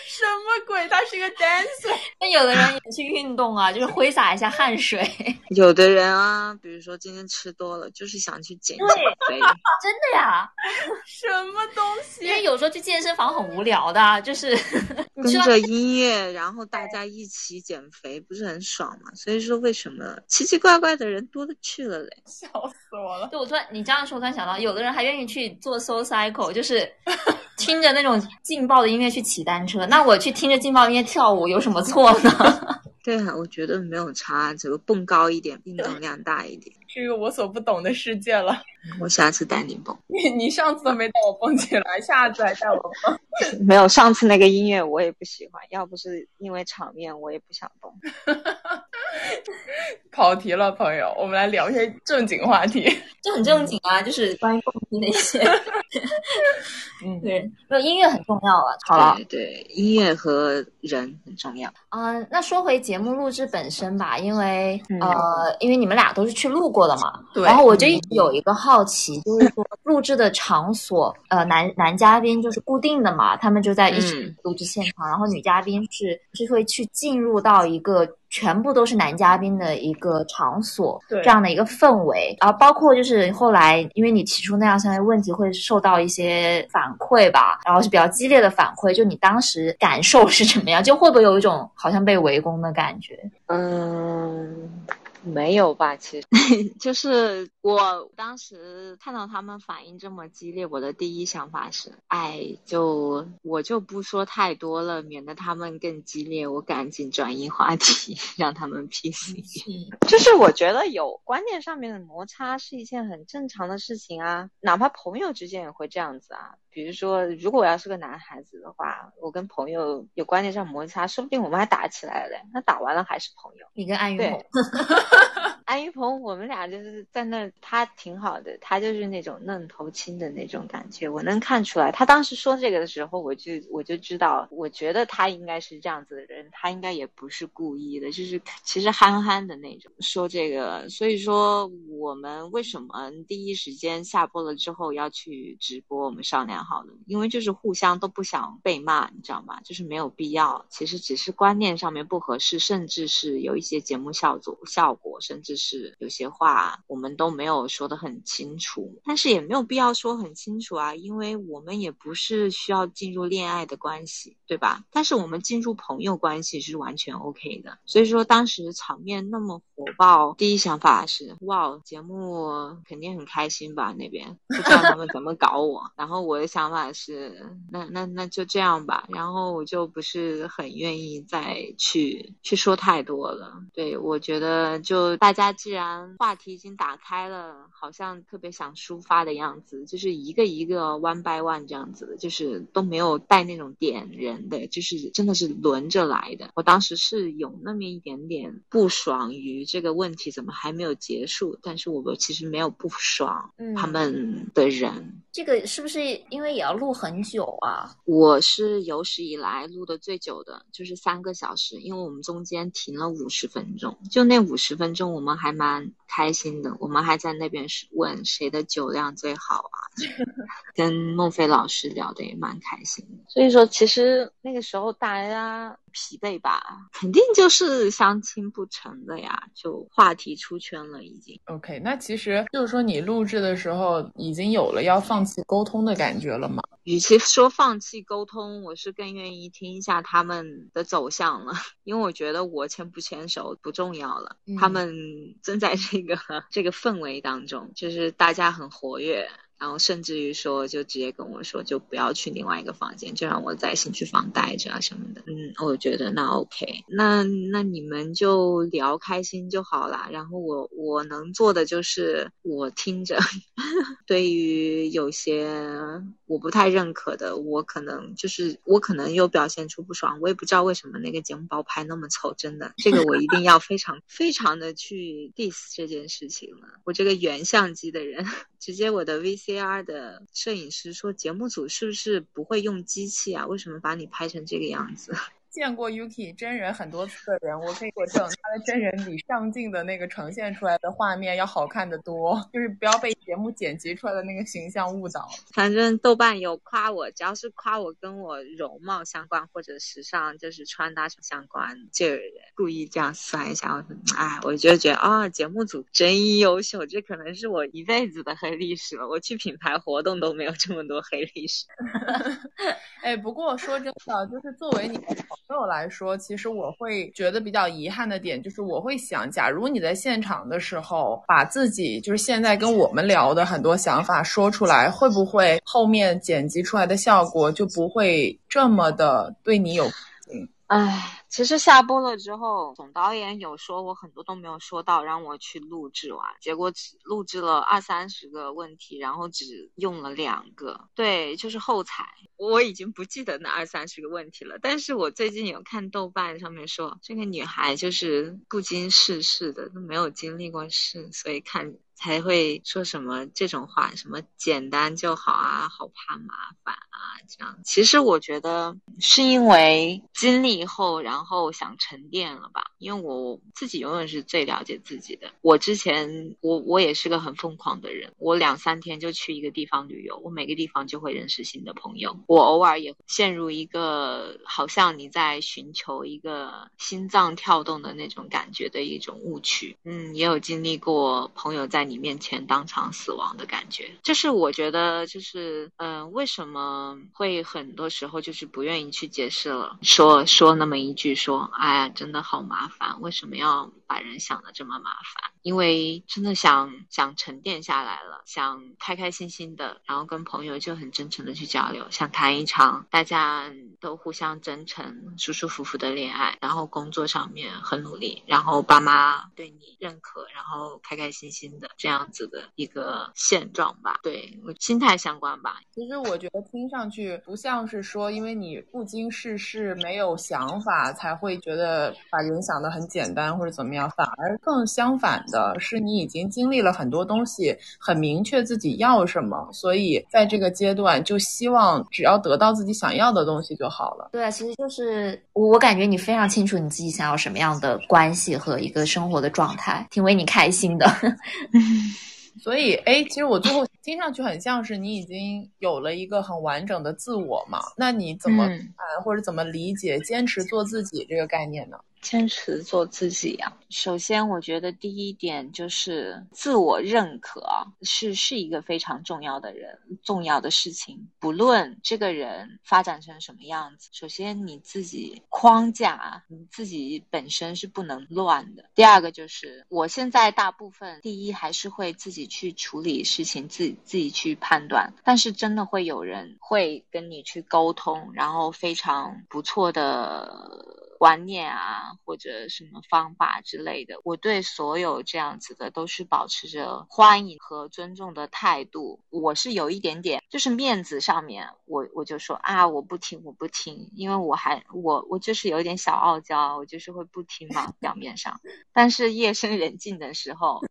什么鬼？他是个 dancer。那有的人也去运动啊，就是挥洒一下汗水。有的人啊，比如说今天吃多了，就是想去减减肥。真的呀？什么东西？因为有时候去健身房很无聊的，就是 跟着音乐，然后大家一起减肥，不是很爽吗？所以说，为什么奇奇怪怪的人多了去了嘞？笑死我了！对我突然你这样说，我突然想到，有的人还愿意去做 soul cycle，就是听着那种劲爆的音乐去骑单车。那我去听着劲爆音乐跳舞有什么错呢？对啊，我觉得没有差，只不过蹦高一点，运动量大一点。是一个我所不懂的世界了。我下次带你蹦。你你上次都没带我蹦起来，下次还带我蹦？没有，上次那个音乐我也不喜欢，要不是因为场面，我也不想蹦。跑题了，朋友，我们来聊一些正经话题。这很正经啊，就是关于蹦迪的一些。嗯，对，没有音乐很重要啊。好了，对，音乐和人很重要。嗯，那说回节目录制本身吧，因为呃，因为你们俩都是去录过的嘛。对。然后我就一直有一个好奇，就是说录制的场所，呃，男男嘉宾就是固定的嘛，他们就在一起录制现场，然后女嘉宾是是会去进入到一个。全部都是男嘉宾的一个场所，这样的一个氛围，然后包括就是后来，因为你提出那样相关问题，会受到一些反馈吧，然后是比较激烈的反馈，就你当时感受是怎么样？就会不会有一种好像被围攻的感觉？嗯。没有吧，其实 就是我当时看到他们反应这么激烈，我的第一想法是，哎，就我就不说太多了，免得他们更激烈，我赶紧转移话题，让他们 PC。就是我觉得有观念上面的摩擦是一件很正常的事情啊，哪怕朋友之间也会这样子啊。比如说，如果我要是个男孩子的话，我跟朋友有观念上摩擦，说不定我们还打起来了。那打完了还是朋友。你跟安于鹏，安于鹏，我们俩就是在那，他挺好的，他就是那种愣头青的那种感觉，我能看出来。他当时说这个的时候，我就我就知道，我觉得他应该是这样子的人，他应该也不是故意的，就是其实憨憨的那种说这个。所以说，我们为什么第一时间下播了之后要去直播？我们商量。好的，因为就是互相都不想被骂，你知道吗？就是没有必要，其实只是观念上面不合适，甚至是有一些节目效果效果，甚至是有些话我们都没有说得很清楚，但是也没有必要说很清楚啊，因为我们也不是需要进入恋爱的关系，对吧？但是我们进入朋友关系是完全 OK 的，所以说当时场面那么火爆，第一想法是哇，节目肯定很开心吧？那边不知道他们怎么搞我，然后我的。想法是，那那那就这样吧，然后我就不是很愿意再去去说太多了。对我觉得，就大家家既然话题已经打开了，好像特别想抒发的样子，就是一个一个 one by one 这样子的，就是都没有带那种点人的，就是真的是轮着来的。我当时是有那么一点点不爽于这个问题怎么还没有结束，但是我其实没有不爽他们的人。这个是不是因为也要录很久啊？我是有史以来录的最久的，就是三个小时，因为我们中间停了五十分钟，就那五十分钟我们还蛮开心的，我们还在那边是问谁的酒量最好啊，跟孟非老师聊的也蛮开心的。所以说，其实那个时候大家。疲惫吧，肯定就是相亲不成的呀，就话题出圈了已经。OK，那其实就是说你录制的时候已经有了要放弃沟通的感觉了吗？与其说放弃沟通，我是更愿意听一下他们的走向了，因为我觉得我牵不牵手不重要了，他们正在这个这个氛围当中，就是大家很活跃。然后甚至于说，就直接跟我说，就不要去另外一个房间，就让我在兴趣房待着啊什么的。嗯，我觉得那 OK，那那你们就聊开心就好啦。然后我我能做的就是我听着。对于有些我不太认可的，我可能就是我可能又表现出不爽。我也不知道为什么那个节目包拍那么丑，真的，这个我一定要非常非常的去 diss 这件事情了。我这个原相机的人，直接我的 VCR 的摄影师说：“节目组是不是不会用机器啊？为什么把你拍成这个样子？”见过 Yuki 真人很多次的人，我可以作证，他的真人比上镜的那个呈现出来的画面要好看的多。就是不要被节目剪辑出来的那个形象误导。反正豆瓣有夸我，只要是夸我跟我容貌相关或者时尚就是穿搭相关，就故意这样算一下。哎，我就觉得啊，节目组真优秀，这可能是我一辈子的黑历史了。我去品牌活动都没有这么多黑历史。哎，不过说真的，就是作为你。对我来说，其实我会觉得比较遗憾的点，就是我会想，假如你在现场的时候，把自己就是现在跟我们聊的很多想法说出来，会不会后面剪辑出来的效果就不会这么的对你有？唉，其实下播了之后，总导演有说我很多都没有说到，让我去录制完，结果只录制了二三十个问题，然后只用了两个，对，就是后采。我已经不记得那二三十个问题了，但是我最近有看豆瓣上面说，这个女孩就是不经世事的，都没有经历过事，所以看。才会说什么这种话，什么简单就好啊，好怕麻烦啊，这样。其实我觉得是因为经历后，然后想沉淀了吧。因为我自己永远是最了解自己的。我之前，我我也是个很疯狂的人，我两三天就去一个地方旅游，我每个地方就会认识新的朋友。我偶尔也陷入一个好像你在寻求一个心脏跳动的那种感觉的一种误区。嗯，也有经历过朋友在。你面前当场死亡的感觉，就是我觉得，就是嗯，为什么会很多时候就是不愿意去解释了，说说那么一句，说哎呀，真的好麻烦，为什么要把人想的这么麻烦？因为真的想想沉淀下来了，想开开心心的，然后跟朋友就很真诚的去交流，想谈一场大家都互相真诚、舒舒服服的恋爱，然后工作上面很努力，然后爸妈对你认可，然后开开心心的。这样子的一个现状吧，对我心态相关吧。其实我觉得听上去不像是说，因为你不经世事、没有想法，才会觉得把人想的很简单或者怎么样，反而更相反的是，你已经经历了很多东西，很明确自己要什么，所以在这个阶段就希望只要得到自己想要的东西就好了。对啊，其实就是我我感觉你非常清楚你自己想要什么样的关系和一个生活的状态，挺为你开心的。所以，哎，其实我最后听上去很像是你已经有了一个很完整的自我嘛？那你怎么看或者怎么理解“坚持做自己”这个概念呢？坚持做自己呀。首先，我觉得第一点就是自我认可是是一个非常重要的人重要的事情。不论这个人发展成什么样子，首先你自己框架你自己本身是不能乱的。第二个就是，我现在大部分第一还是会自己去处理事情，自己自己去判断。但是真的会有人会跟你去沟通，然后非常不错的。观念啊，或者什么方法之类的。我对所有这样子的都是保持着欢迎和尊重的态度。我是有一点点，就是面子上面，我我就说啊，我不听，我不听，因为我还我我就是有点小傲娇，我就是会不听嘛，表面上。但是夜深人静的时候，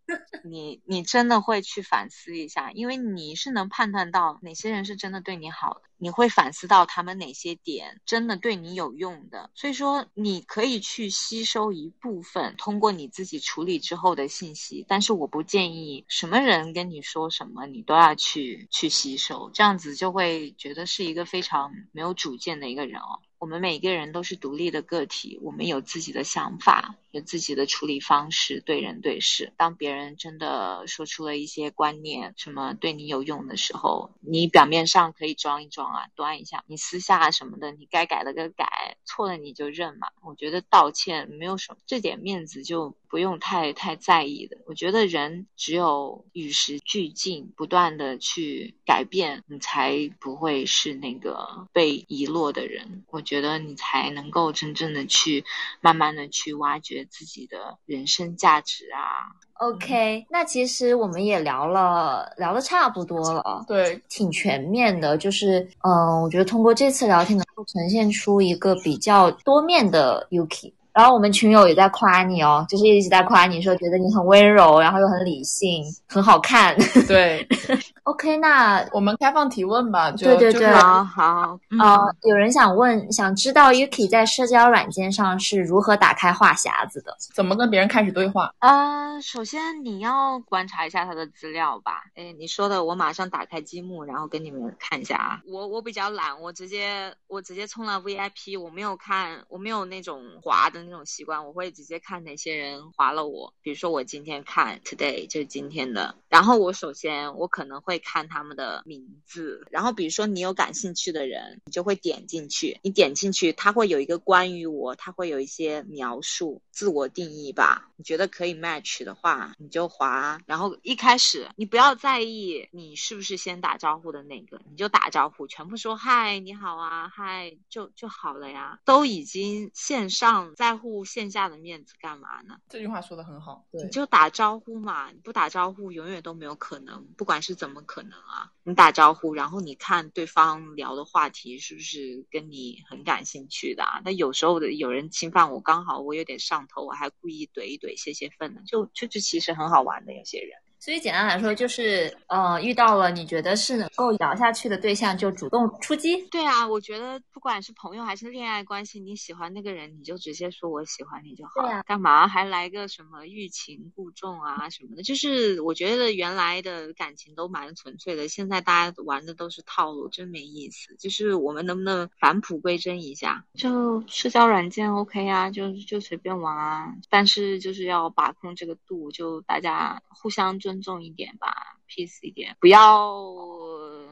你你真的会去反思一下，因为你是能判断到哪些人是真的对你好的。你会反思到他们哪些点真的对你有用的，所以说你可以去吸收一部分，通过你自己处理之后的信息。但是我不建议什么人跟你说什么，你都要去去吸收，这样子就会觉得是一个非常没有主见的一个人哦。我们每个人都是独立的个体，我们有自己的想法。有自己的处理方式，对人对事。当别人真的说出了一些观念，什么对你有用的时候，你表面上可以装一装啊，端一下。你私下什么的，你该改的个改，错了你就认嘛。我觉得道歉没有什么，这点面子就不用太太在意的。我觉得人只有与时俱进，不断的去改变，你才不会是那个被遗落的人。我觉得你才能够真正的去慢慢的去挖掘。自己的人生价值啊，OK，那其实我们也聊了，聊的差不多了，对，挺全面的。就是，嗯，我觉得通过这次聊天能够呈现出一个比较多面的 Yuki。然后我们群友也在夸你哦，就是一直在夸你说，觉得你很温柔，然后又很理性，很好看。对。OK，那我们开放提问吧。对对对，好好。呃，有人想问，想知道 Yuki 在社交软件上是如何打开话匣子的？怎么跟别人开始对话？啊，首先你要观察一下他的资料吧。哎，你说的，我马上打开积木，然后跟你们看一下啊。我我比较懒，我直接我直接充了 VIP，我没有看，我没有那种滑的那种习惯，我会直接看哪些人划了我。比如说我今天看 Today 就是今天的，然后我首先我可能会。看他们的名字，然后比如说你有感兴趣的人，你就会点进去。你点进去，它会有一个关于我，它会有一些描述、自我定义吧。你觉得可以 match 的话，你就划。然后一开始你不要在意你是不是先打招呼的那个，你就打招呼，全部说嗨，你好啊，嗨，就就好了呀。都已经线上，在乎线下的面子干嘛呢？这句话说的很好，对，你就打招呼嘛，你不打招呼永远都没有可能，不管是怎么。可能啊，你打招呼，然后你看对方聊的话题是不是跟你很感兴趣的啊？那有时候的有人侵犯我，刚好我有点上头，我还故意怼一怼泄泄愤呢，就就就其实很好玩的有些人。所以简单来说，就是呃，遇到了你觉得是能够聊下去的对象，就主动出击。对啊，我觉得不管是朋友还是恋爱关系，你喜欢那个人，你就直接说我喜欢你就好了。干嘛还来个什么欲擒故纵啊什么的？就是我觉得原来的感情都蛮纯粹的，现在大家玩的都是套路，真没意思。就是我们能不能返璞归真一下？就社交软件 OK 啊，就就随便玩啊，但是就是要把控这个度，就大家互相。尊重一点吧。，peace 一点，不要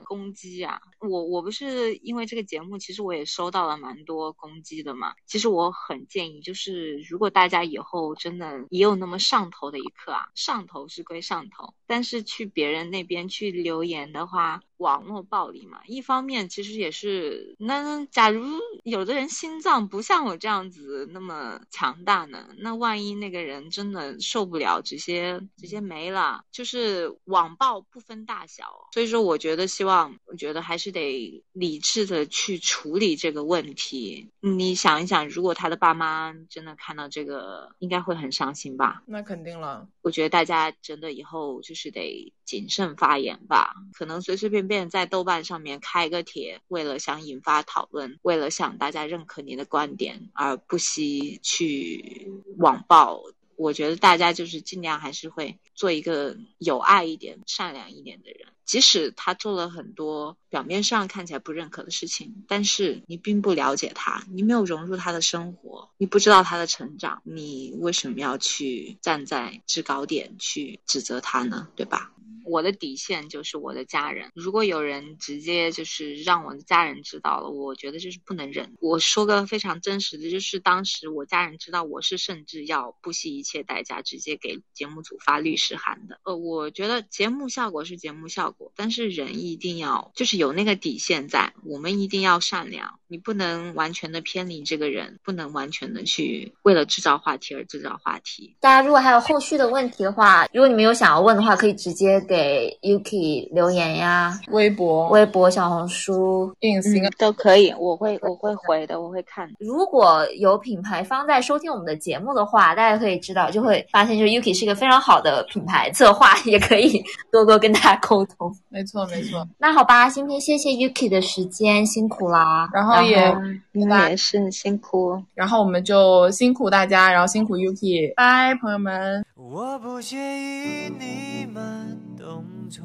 攻击啊！我我不是因为这个节目，其实我也收到了蛮多攻击的嘛。其实我很建议，就是如果大家以后真的也有那么上头的一刻啊，上头是归上头，但是去别人那边去留言的话。网络暴力嘛，一方面其实也是，那假如有的人心脏不像我这样子那么强大呢，那万一那个人真的受不了，直接直接没了，就是网暴不分大小，所以说我觉得希望，我觉得还是得理智的去处理这个问题。你想一想，如果他的爸妈真的看到这个，应该会很伤心吧？那肯定了。我觉得大家真的以后就是得谨慎发言吧，可能随随便。便在豆瓣上面开个帖，为了想引发讨论，为了想大家认可你的观点，而不惜去网暴。我觉得大家就是尽量还是会做一个有爱一点、善良一点的人。即使他做了很多表面上看起来不认可的事情，但是你并不了解他，你没有融入他的生活，你不知道他的成长，你为什么要去站在制高点去指责他呢？对吧？我的底线就是我的家人。如果有人直接就是让我的家人知道了，我觉得就是不能忍。我说个非常真实的，就是当时我家人知道我是甚至要不惜一切代价直接给节目组发律师函的。呃，我觉得节目效果是节目效果，但是人一定要就是有那个底线在，我们一定要善良。你不能完全的偏离这个人，不能完全的去为了制造话题而制造话题。大家如果还有后续的问题的话，如果你们有想要问的话，可以直接给 Yuki 留言呀，微博、微博、小红书、ins 嗯都可以，我会我会回的，我会看。如果有品牌方在收听我们的节目的话，大家可以知道，就会发现，就是 Yuki 是一个非常好的品牌策划，也可以 多多跟大家沟通。没错没错。那好吧，今天谢谢 Yuki 的时间，辛苦啦。然后也嗯你们也是辛苦。然后我们就辛苦大家，然后辛苦 Yuki，拜，朋友们。我不介意你慢动作，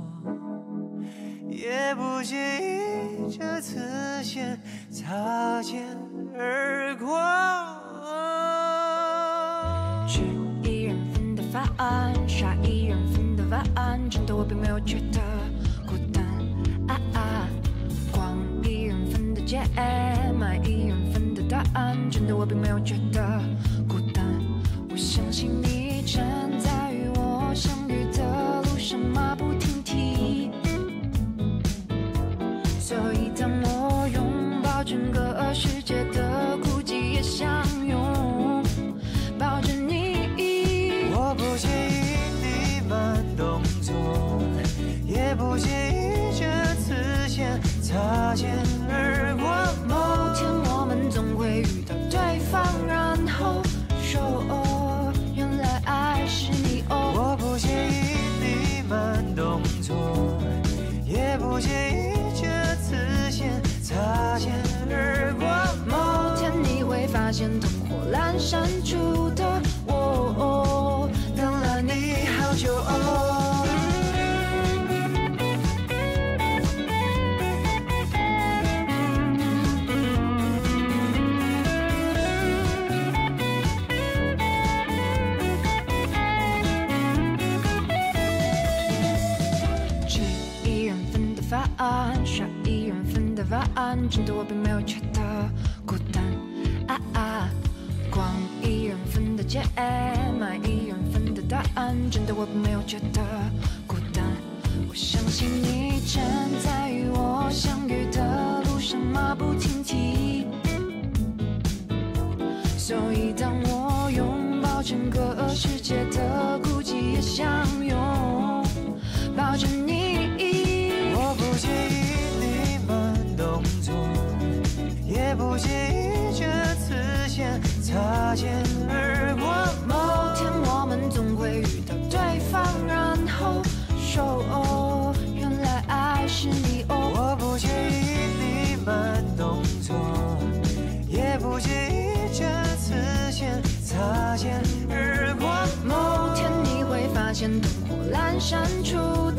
也不介意这次先擦肩而过。吃一人份的饭，刷一人份的饭，真的我并没有觉得人份的街，买一人份的答案，真的我并没有觉得孤单。我相信你真是你哦。我不介意你慢动作，也不介意这次先擦肩而过。某天你会发现灯火阑珊处